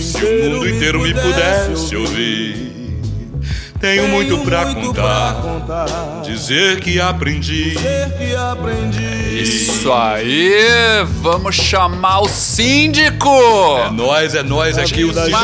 Se o mundo inteiro me pudesse ouvir. Tenho muito pra contar, dizer que aprendi. Isso aí, vamos chamar o síndico! É nós, é nós aqui, o síndico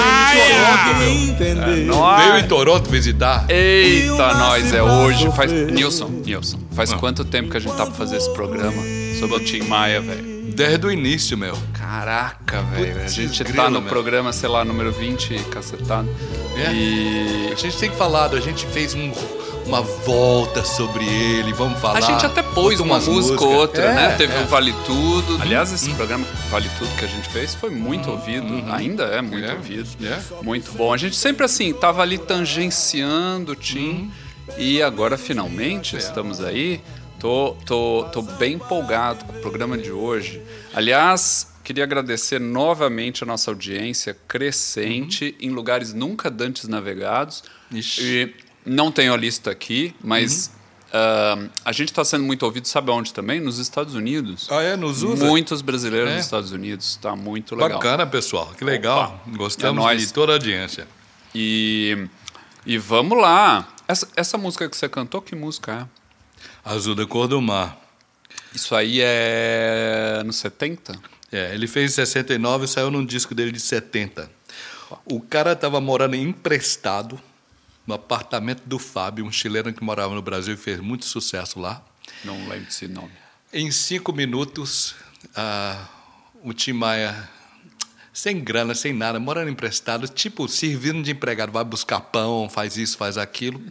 É nóis. Veio em Toronto visitar. Eita, nós, é hoje. Faz... Nilson, Nilson, faz quanto tempo que a gente tá pra fazer esse programa sobre o Tim Maia, velho? Desde o início, meu. Caraca, velho. A gente tá grila, no meu. programa, sei lá, número 20, cacetado. É. E. A gente tem falado, a gente fez um- uma volta sobre ele, vamos falar. A gente até pôs uma música ou outra, É, né? Teve é. um Vale Tudo. Aliás, esse programa Vale Tudo que a gente fez foi muito ouvido. Ainda é muito É, ouvido. é. Muito bom. A gente sempre assim, tava ali tangenciando o Tim. E agora finalmente estamos aí. Tô, tô, tô bem empolgado com o programa de hoje. Aliás, queria agradecer novamente a nossa audiência crescente em lugares nunca dantes navegados. Ixi. E não tenho a lista aqui, mas ah, a gente está sendo muito ouvido, sabe onde também? Nos Estados Unidos. Ah, é? Nos usa? Muitos brasileiros É. nos Estados Unidos. Está muito legal. Bacana, pessoal. Que legal. Gostamos É nóis. de toda a audiência. E, e vamos lá. Essa, essa música que você cantou, que música é? Azul da cor do mar. Isso aí é nos 70? É, ele fez em 69 e saiu num disco dele de 70. O cara estava morando emprestado no apartamento do Fábio, um chileno que morava no Brasil e fez muito sucesso lá. Não lembro desse nome. Em cinco minutos, ah, o Tim Maia, sem grana, sem nada, morando emprestado, tipo, servindo de empregado, vai buscar pão, faz isso, faz aquilo.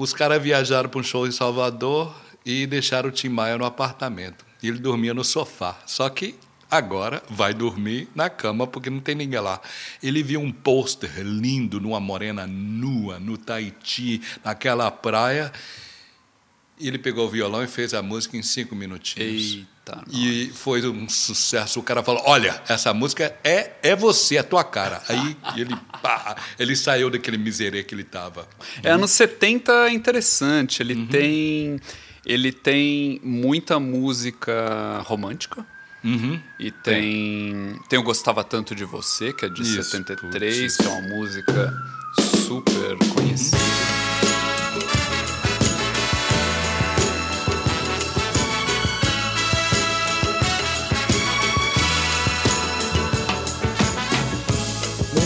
Os caras viajaram para um show em Salvador e deixaram o Tim Maia no apartamento. E ele dormia no sofá. Só que agora vai dormir na cama porque não tem ninguém lá. Ele viu um pôster lindo numa morena nua, no Tahiti, naquela praia. E ele pegou o violão e fez a música em cinco minutinhos. Eita, E foi um sucesso. O cara falou: Olha, essa música é, é você, é tua cara. Aí ele, pá, ele saiu daquele miserê que ele estava. É anos 70 é interessante. Ele tem ele tem muita música romântica. Uhum. E tem tem Eu Gostava Tanto de Você, que é de Isso, 73, putz. que é uma música super conhecida. Nem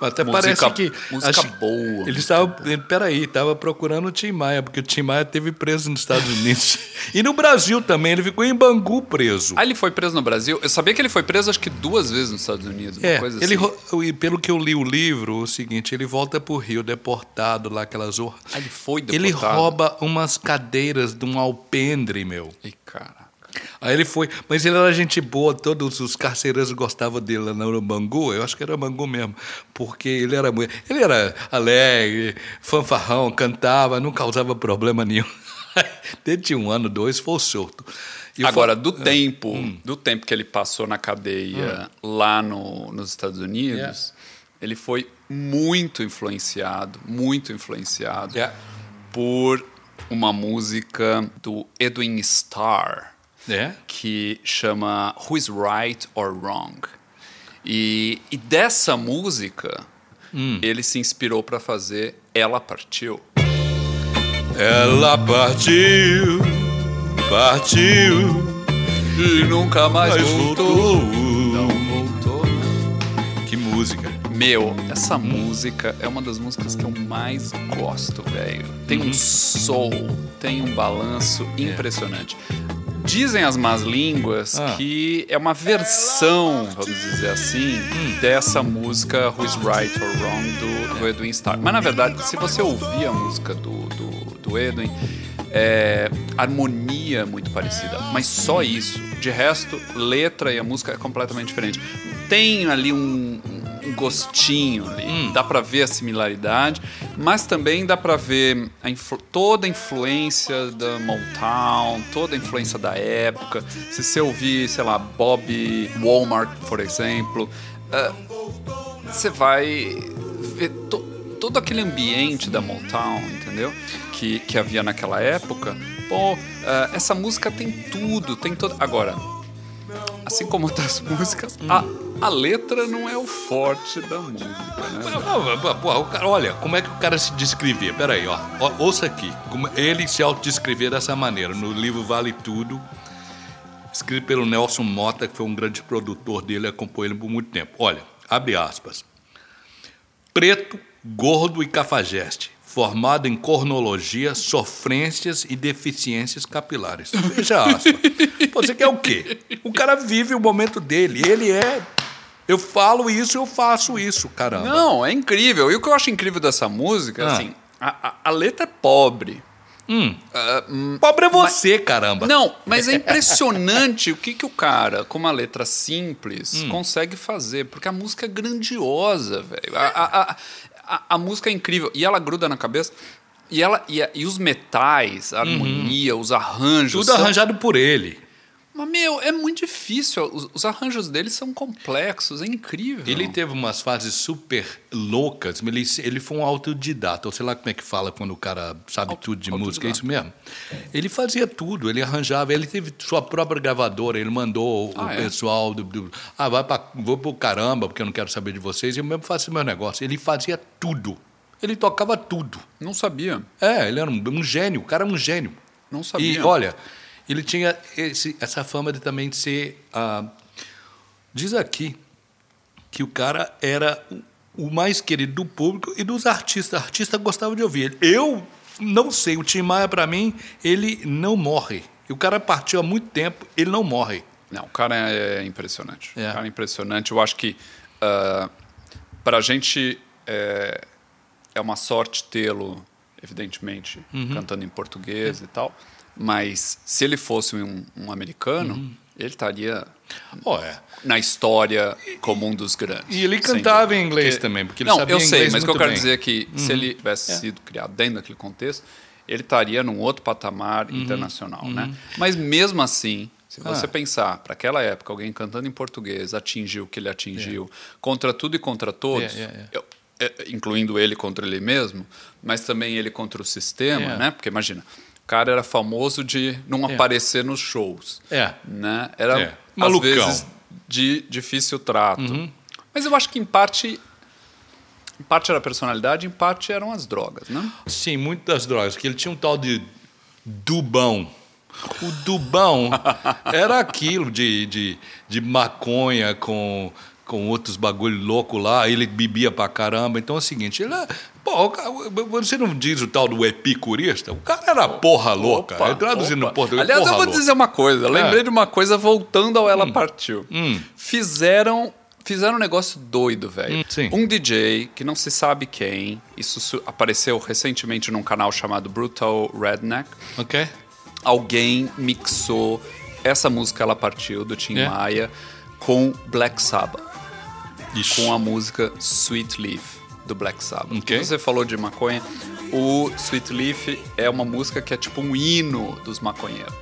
Até Música- parece que. música boa, Ele estava. Peraí, estava procurando o Tim Maia, porque o Tim Maia teve preso nos Estados Unidos. e no Brasil também, ele ficou em Bangu preso. Ah, ele foi preso no Brasil? Eu sabia que ele foi preso acho que duas vezes nos Estados Unidos. Uma É, coisa ele, assim. ro- e pelo que eu li o livro, o seguinte, ele volta para o Rio, deportado lá, aquelas Ah, ele foi Ele deportado. rouba umas cadeiras de um alpendre, meu. Ih, caraca. Aí ele foi, mas ele era gente boa, todos os carcereiros gostavam dele lá no Bangu, eu acho que era Bangu mesmo, porque ele era muito, ele era alegre, fanfarrão, cantava, não causava problema nenhum. Desde tinha um ano, dois, foi solto. E Agora, foi- do tempo, Hum. do tempo que ele passou na cadeia lá no, nos Estados Unidos, ele foi muito influenciado, muito influenciado Yeah. por uma música do Edwin Starr, É? que chama Who is Right or Wrong. E, e dessa música, Hum. ele se inspirou para fazer Ela Partiu. Ela partiu, partiu, E nunca mais mas voltou. voltou. Não voltou. Que música. Meu, essa música é uma das músicas que eu mais gosto, velho. Tem um soul, tem um balanço impressionante. Dizem as más línguas Ah. que é uma versão, vamos dizer assim, dessa música Who's Right or Wrong do, do Edwin Starr. Mas na verdade, se você ouvir a música do, do, do Edwin, É, harmonia muito parecida, mas só isso. De resto, letra e a música é completamente diferente. Tem ali um, um gostinho ali, Hum. dá pra ver a similaridade, mas também dá pra ver a toda a influência da Motown, toda a influência da época. Se você ouvir, sei lá, Bob Walmart, por exemplo, ah, você vai ver to- todo aquele ambiente da Motown, entendeu? Que, que havia naquela época. Pô, ah, essa música tem tudo, tem todo. Agora, assim como outras músicas, a, a letra não é o forte da música, né? Pô, cara, olha, como é que o cara se descrevia? Peraí, ó, ó ouça aqui. Ele se autodescrevia dessa maneira, no livro Vale Tudo, escrito pelo Nelson Mota, que foi um grande produtor dele, acompanhou ele por muito tempo. Olha, abre aspas. Preto, gordo e cafajeste, formado em cornologia, sofrências e deficiências capilares. Veja aspas. Você quer o quê? O cara vive o momento dele, ele é... Eu falo isso, eu faço isso, caramba. Não, é incrível. E o que eu acho incrível dessa música, Ah. assim, a, a- a letra é pobre. Hum. Hum, Pobre é você, caramba. Não, mas é impressionante o que, que o cara, com uma letra simples, consegue fazer. Porque a música é grandiosa, velho. A, a, a, música é incrível. E ela gruda na cabeça. E, ela, e, e os metais, a harmonia, os arranjos. Tudo são- arranjado por ele. Mas, meu, é muito difícil. Os, os arranjos dele são complexos, é incrível. Ele teve umas fases super loucas, ele, ele foi um autodidata, ou sei lá como é que fala quando o cara sabe Auto- tudo de música, é isso mesmo? Ele fazia tudo, ele arranjava, ele teve sua própria gravadora, ele mandou o Ah, é? pessoal do, do- Ah, vai pra, vou pro caramba, porque eu não quero saber de vocês, e eu mesmo faço meu negócio. Ele fazia tudo. Ele tocava tudo. Não sabia. É, ele era um, um gênio, o cara era um gênio. Não sabia. E olha, ele tinha esse- essa fama de também de ser. ah, diz aqui que o cara era o- o mais querido do público e dos artistas. Artista gostava de ouvir ele. Eu não sei, o Tim Maia, para mim, ele não morre. E o cara partiu há muito tempo, ele não morre. Não, o cara é impressionante. É. O cara é impressionante. Eu acho que uh, para a gente é, é uma sorte tê-lo, evidentemente, Uhum. cantando em português e tal. Mas se ele fosse um, um americano, Uhum. ele estaria Ó, é. na história como um dos grandes. E ele cantava em inglês Porque- também, porque ele Não, sabia eu sei, inglês mas o que eu quero bem. Uhum. dizer é que se ele tivesse sido criado dentro daquele contexto, ele estaria num outro patamar Uhum. internacional, né? Mas mesmo assim, se você Ah. pensar, para aquela época, alguém cantando em português atingiu o que ele atingiu, contra tudo e contra todos, É, é, é. eu- é, incluindo ele contra ele mesmo, mas também ele contra o sistema, É. né? Porque imagina, cara era famoso de não É. aparecer nos shows, É. né? Era É. às Malucão. vezes de difícil trato. Uhum. Mas eu acho que em parte em parte era a personalidade, em parte eram as drogas, né? Sim, muitas drogas. Que ele tinha um tal de dubão. O dubão era aquilo de, de, de maconha com, com outros bagulho louco lá. Ele bebia pra caramba. Então é o seguinte, ele é, pô, você não diz o tal do epicurista? O cara era porra louca. Opa, É traduzindo opa. português, Aliás, eu vou louca. dizer uma coisa. Eu Lembrei É. de uma coisa voltando ao Ela Partiu. Hum. Fizeram fizeram um negócio doido, velho. Hum, um DJ que não se sabe quem, isso apareceu recentemente num canal chamado Brutal Redneck. Ok? Alguém mixou essa música Ela Partiu do Tim É. Maia com Black Sabbath. Ixi. com a música Sweet Leaf do Black Sabbath. Ok. Você falou de maconha. O Sweet Leaf é uma música que é tipo um hino dos maconheiros.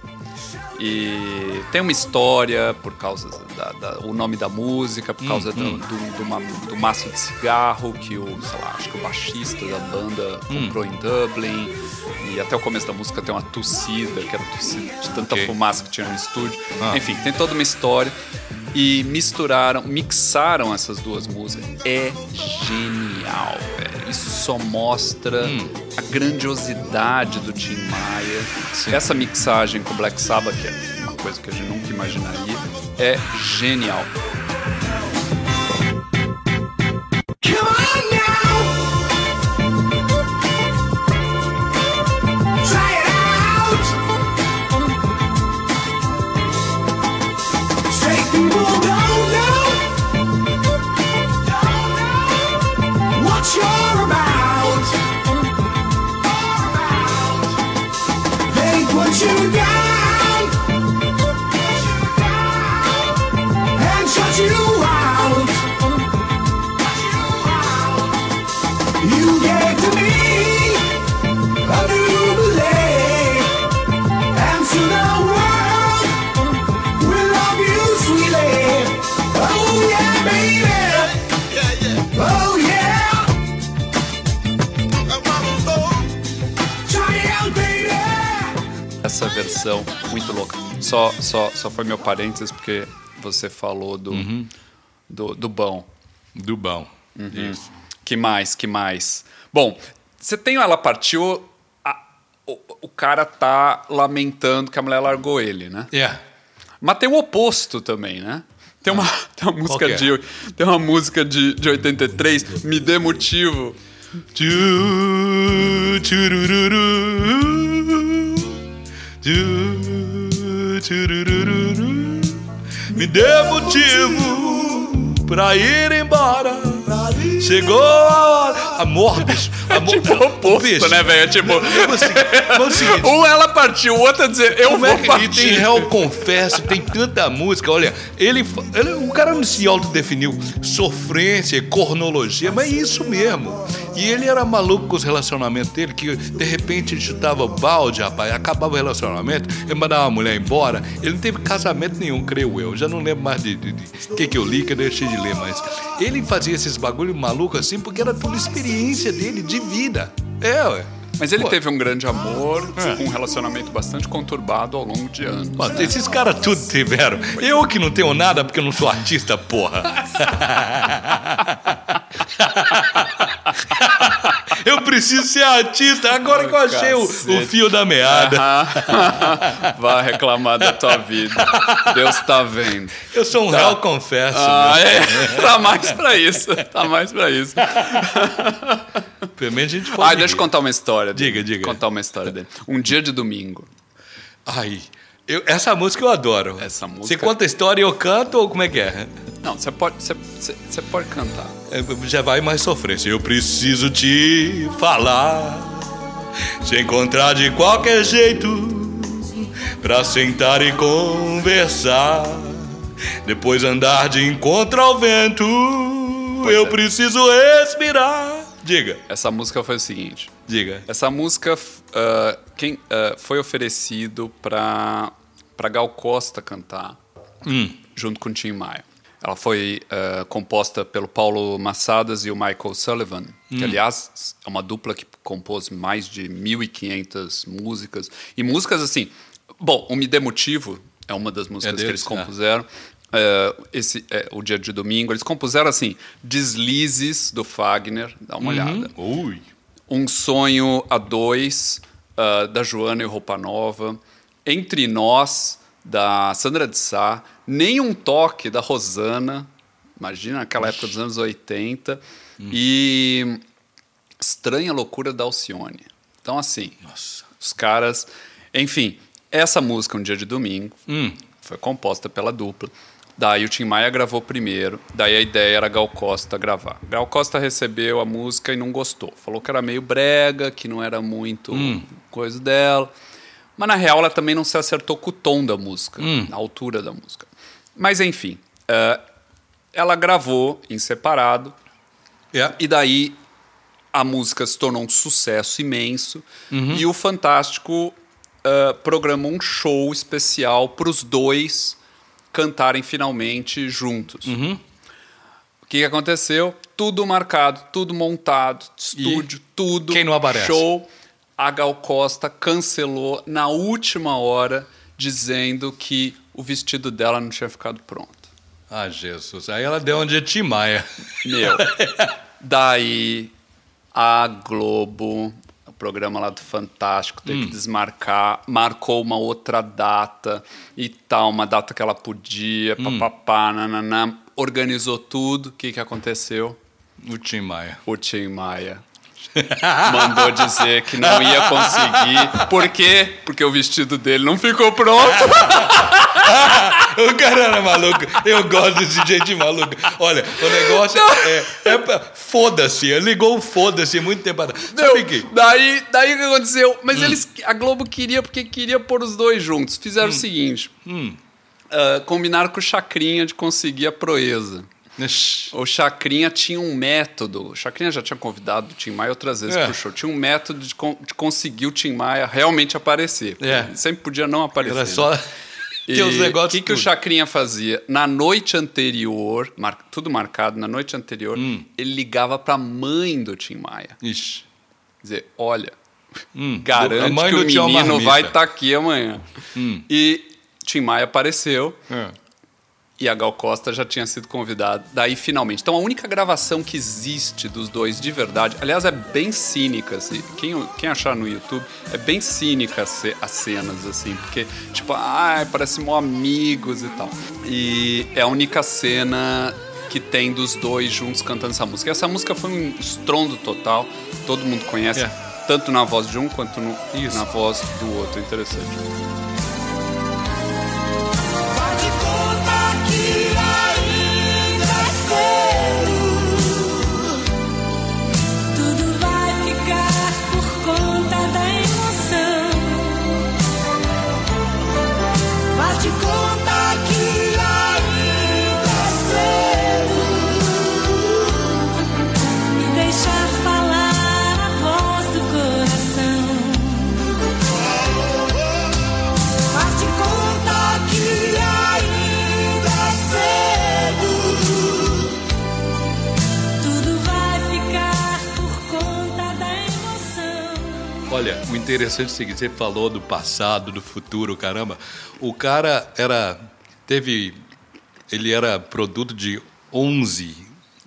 E tem uma história por causa da, da- o nome da música, por causa do, do, do ma- do maço de cigarro que o, sei lá, acho que o baixista da banda comprou em Dublin. E até o começo da música tem uma tossida, que era tossida de tanta Ok. fumaça que tinha no estúdio. Ah. Enfim, tem toda uma história. E misturaram, mixaram essas duas músicas. É genial, velho. Isso só mostra a grandiosidade do Tim Maia. Essa mixagem com o Black Sabbath, que é uma coisa que a gente nunca imaginaria, é genial. Muito louca. Só, só, só foi meu parênteses porque você falou do, do, do bom. Do bom. Uhum. Isso. Que mais? Que mais? Bom, você tem Ela Partiu, a- o, o cara tá lamentando que a mulher largou ele, né? É. Mas tem o oposto também, né? Tem uma, tem uma música é? de tem uma música de, de 83, Me Dê Motivo. Tchurururu. Me dê motivo pra ir embora. Chegou a hora. Amor, bicho. Amor, Tipo o oposto, bicho. né, velho? Tipo, Vamos seguir, vamos seguir. um ela partiu, o outro a dizer, eu Como vou é que e partir. tem Réu Confesso, tem tanta música. Olha, ele, ele- o cara não se autodefiniu sofrência, cornologia, mas é isso mesmo. E ele era maluco com os relacionamentos dele, que de repente ele chutava o balde, rapaz, acabava o relacionamento, ele mandava a mulher embora. Ele não teve casamento nenhum, creio eu. Já não lembro mais de o que, que eu li, que eu deixei de ler, mas ele fazia esses bagulho maluco assim porque era tudo experiência dele de vida. É, ué. Mas ele Pô. teve um grande amor, É. um relacionamento bastante conturbado ao longo de anos. Mano, esses caras tudo tiveram. Eu que não tenho nada porque eu não sou artista, porra. eu preciso ser artista. Agora que eu achei o, o fio da meada. Vá reclamar da tua vida. Deus tá vendo. Eu sou um réu, confesso. Ah, é. Tá mais pra isso. Tá mais pra isso. Pelo menos a gente pode. Ah, deixa eu contar uma história. dele. Diga, diga. Contar uma história dele. Um dia de domingo. Ai, eu- essa música eu adoro. Essa música- Você conta a história e eu canto ou como é que é? Não, você pode, você, você, pode cantar. É, Já vai mais sofrência. Eu preciso te falar. Se encontrar de qualquer jeito. Pra sentar e conversar. Depois andar de encontro ao vento. eu é. preciso respirar. Diga, Essa música foi o seguinte. diga. Essa música ah, quem, ah, foi oferecido pra, pra Gal Costa cantar, Hum. junto com Tim Maia. Ela foi ah, composta pelo Paulo Massadas e o Michael Sullivan, que, aliás, é uma dupla que compôs mais de 1.500 músicas. E músicas assim... Bom, o Me Dê Motivo é uma das músicas que deles, eles é. compuseram. É, esse, é, o Dia de Domingo. Eles compuseram, assim, Deslizes, do Fagner. Dá uma olhada. Ui. Um Sonho a Dois, ah, da Joana e Roupa Nova. Entre Nós, da Sandra de Sá. Nem um Toque, da Rosana. Imagina aquela época dos anos 80. E Estranha Loucura da Alcione. Então, assim, os caras... Enfim, essa música, Um Dia de Domingo, Hum. foi composta pela dupla. Daí o Tim Maia gravou primeiro, daí a ideia era Gal Costa gravar. Gal Costa recebeu a música e não gostou. Falou que era meio brega, que não era muito coisa dela. Mas na real ela também não se acertou com o tom da música, a altura da música. Mas enfim, eh, ela gravou em separado É. e daí a música se tornou um sucesso imenso e o Fantástico ah, programou um show especial para os dois cantarem finalmente juntos. O que, que aconteceu? Tudo marcado, tudo montado, estúdio, tudo. quem não aparece? Show. A Gal Costa cancelou na última hora, dizendo que o vestido dela não tinha ficado pronto. Ah, Jesus. Aí ela deu um dia Tim Maia. Meu. Daí a Globo, o programa lá do Fantástico, teve que desmarcar, marcou uma outra data e tal, uma data que ela podia, papapá, nananã, organizou tudo. O que, que aconteceu? O Tim Maia. O Tim Maia mandou dizer que não ia conseguir. Por quê? Porque o vestido dele não ficou pronto. O cara era maluco. Eu gosto de gente maluca. Olha, o negócio é. é pra- foda-se. Ligou o foda-se muito tempo atrás. Sabe que? Daí, daí o que aconteceu? Mas eles, a Globo queria, porque queria pôr os dois juntos. Fizeram o seguinte: ah, combinaram com o Chacrinha de conseguir a proeza. O Chacrinha tinha um método. O Chacrinha já tinha convidado o Tim Maia outras vezes É. pro show. Tinha um método de, con- de conseguir o Tim Maia realmente aparecer. É. Ele sempre podia não aparecer. Era né? só. E os negócios. O que, que o. Chacrinha fazia? Na noite anterior, mar- tudo marcado, na noite anterior, Hum. ele ligava pra mãe do Tim Maia. Ixi. Dizer, olha, Hum, a garante mãe que o uma menino vai estar aqui amanhã. E Tim Maia apareceu É. e a Gal Costa já tinha sido convidada. Daí, finalmente. Então, a única gravação que existe dos dois de verdade, aliás, é bem cínica, assim. Quem, quem achar no YouTube, é bem cínica as ce- as cenas, assim. Porque, tipo, ai, parece mó amigos e tal. E é a única cena que tem dos dois juntos cantando essa música. Essa música foi um estrondo total, todo mundo conhece, É. tanto na voz de um quanto no- na voz do outro. Interessante. Interessante o seguinte: você falou do passado, do futuro, caramba. O cara era. Teve. Ele era produto de 11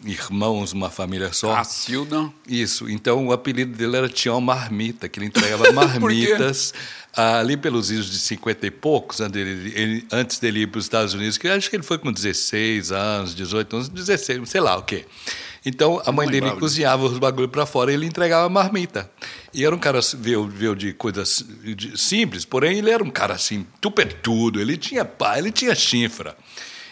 irmãos, uma família só. Cacilda. Isso, então o apelido dele era Tião Marmita, que ele entregava marmitas ali pelos idos de 50 e poucos, antes dele, ele- antes dele ir para os Estados Unidos, que acho que ele foi com 16 anos, 18 anos, 16, sei lá o quê. Então a mãe dele cozinhava os bagulho para fora e ele entregava marmita. E era um cara, veio, veio de coisas simples, porém ele era um cara assim, tupetudo, ele tinha pá, ele tinha chifra.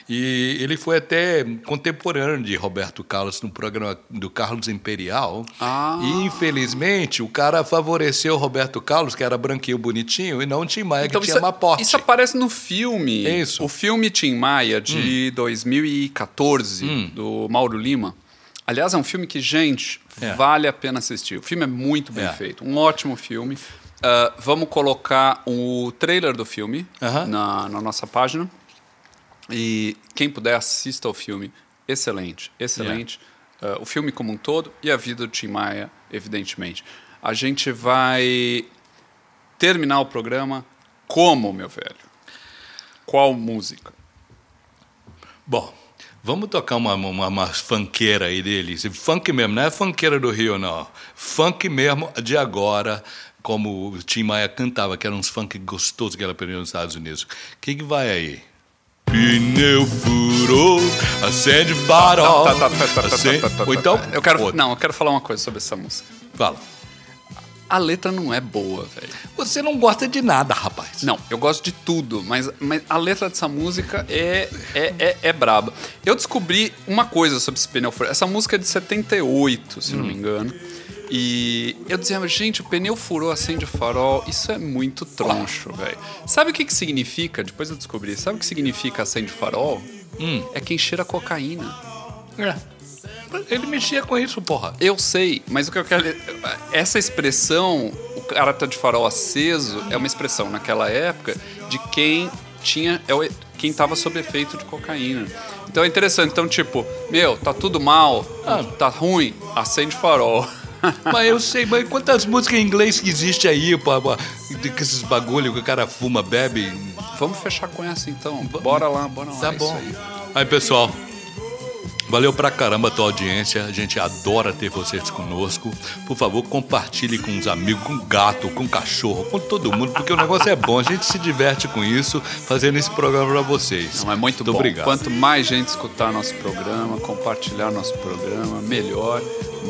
E ele foi até contemporâneo de Roberto Carlos no programa do Carlos Imperial. Ah. E, infelizmente, o cara favoreceu o Roberto Carlos, que era branquinho, bonitinho, e não o Tim Maia, que tinha uma porte. isso aparece no filme. É isso. O filme Tim Maia, de 2014, do Mauro Lima. Aliás, é um filme que, gente, É. vale a pena assistir. O filme é muito bem É. feito. Um ótimo filme. Ah, vamos colocar o trailer do filme Aham. na, na nossa página. E quem puder, assista ao filme. Excelente, excelente. Ah, o filme como um todo e a vida do Tim Maia, evidentemente. A gente vai terminar o programa como, meu velho? Qual música? Bom, vamos tocar uma, uma, uma funkeira aí dele. Esse Funk mesmo, não é funkeira do Rio, não. Funk mesmo de agora, como o Tim Maia cantava, que eram uns funk gostosos que ele aprendeu nos Estados Unidos. O que, que vai aí? Pneu furou, acende farol. Tá, tá, tá, acende- Ou então, eu quero, não, eu quero falar uma coisa sobre essa música. Fala. A letra não é boa, velho. Você não gosta de nada, rapaz. Não, eu gosto de tudo, mas, mas a letra dessa música é, é, é, é braba. Eu descobri uma coisa sobre esse pneu furado. Essa música é de 78, se não me engano. E eu dizia, gente, o pneu furou, acende o farol. Isso é muito troncho, velho. Sabe o que, que significa? Depois eu descobri. Sabe o que significa acende o farol? É quem cheira cocaína. É. Ele mexia com isso, porra. Eu sei, mas o que eu quero. Essa expressão, o cara tá de farol aceso, é uma expressão naquela época de quem tinha. É o- quem tava sob efeito de cocaína. Então é interessante. Então, tipo, meu, tá tudo mal, Ah. tá ruim, acende farol. Mas eu sei, mas quantas músicas em inglês que existe aí, de- com esses bagulho que o cara fuma, bebe. Vamos fechar com essa então. Bora lá, bora lá. Tá é bom. aí. Aí, pessoal, valeu pra caramba a tua audiência. A gente adora ter vocês conosco. Por favor, compartilhe com os amigos, com gato, com cachorro, com todo mundo, porque o negócio é bom. A gente se diverte com isso, fazendo esse programa pra vocês. Não, é muito, bom. obrigado. Quanto mais gente escutar nosso programa, compartilhar nosso programa, melhor.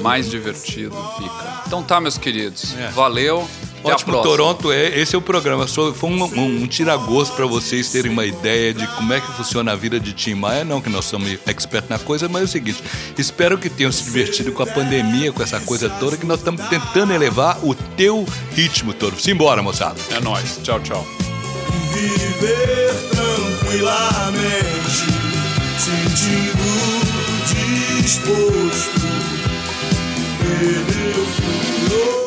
mais divertido fica. Então tá, meus queridos. É. Valeu. Até Ótimo. Toronto, é, esse é o programa. Só Foi um, um, um tira-gosto para vocês terem uma ideia de como é que funciona a vida de Tim Maia. Não que nós somos expertos na coisa, mas é o seguinte: espero que tenham se divertido com a pandemia, com essa coisa toda, que nós estamos tentando elevar o teu ritmo todo. Simbora, moçada. É nóis. Tchau, tchau. Viver tranquilamente, sentindo disposto. Perder o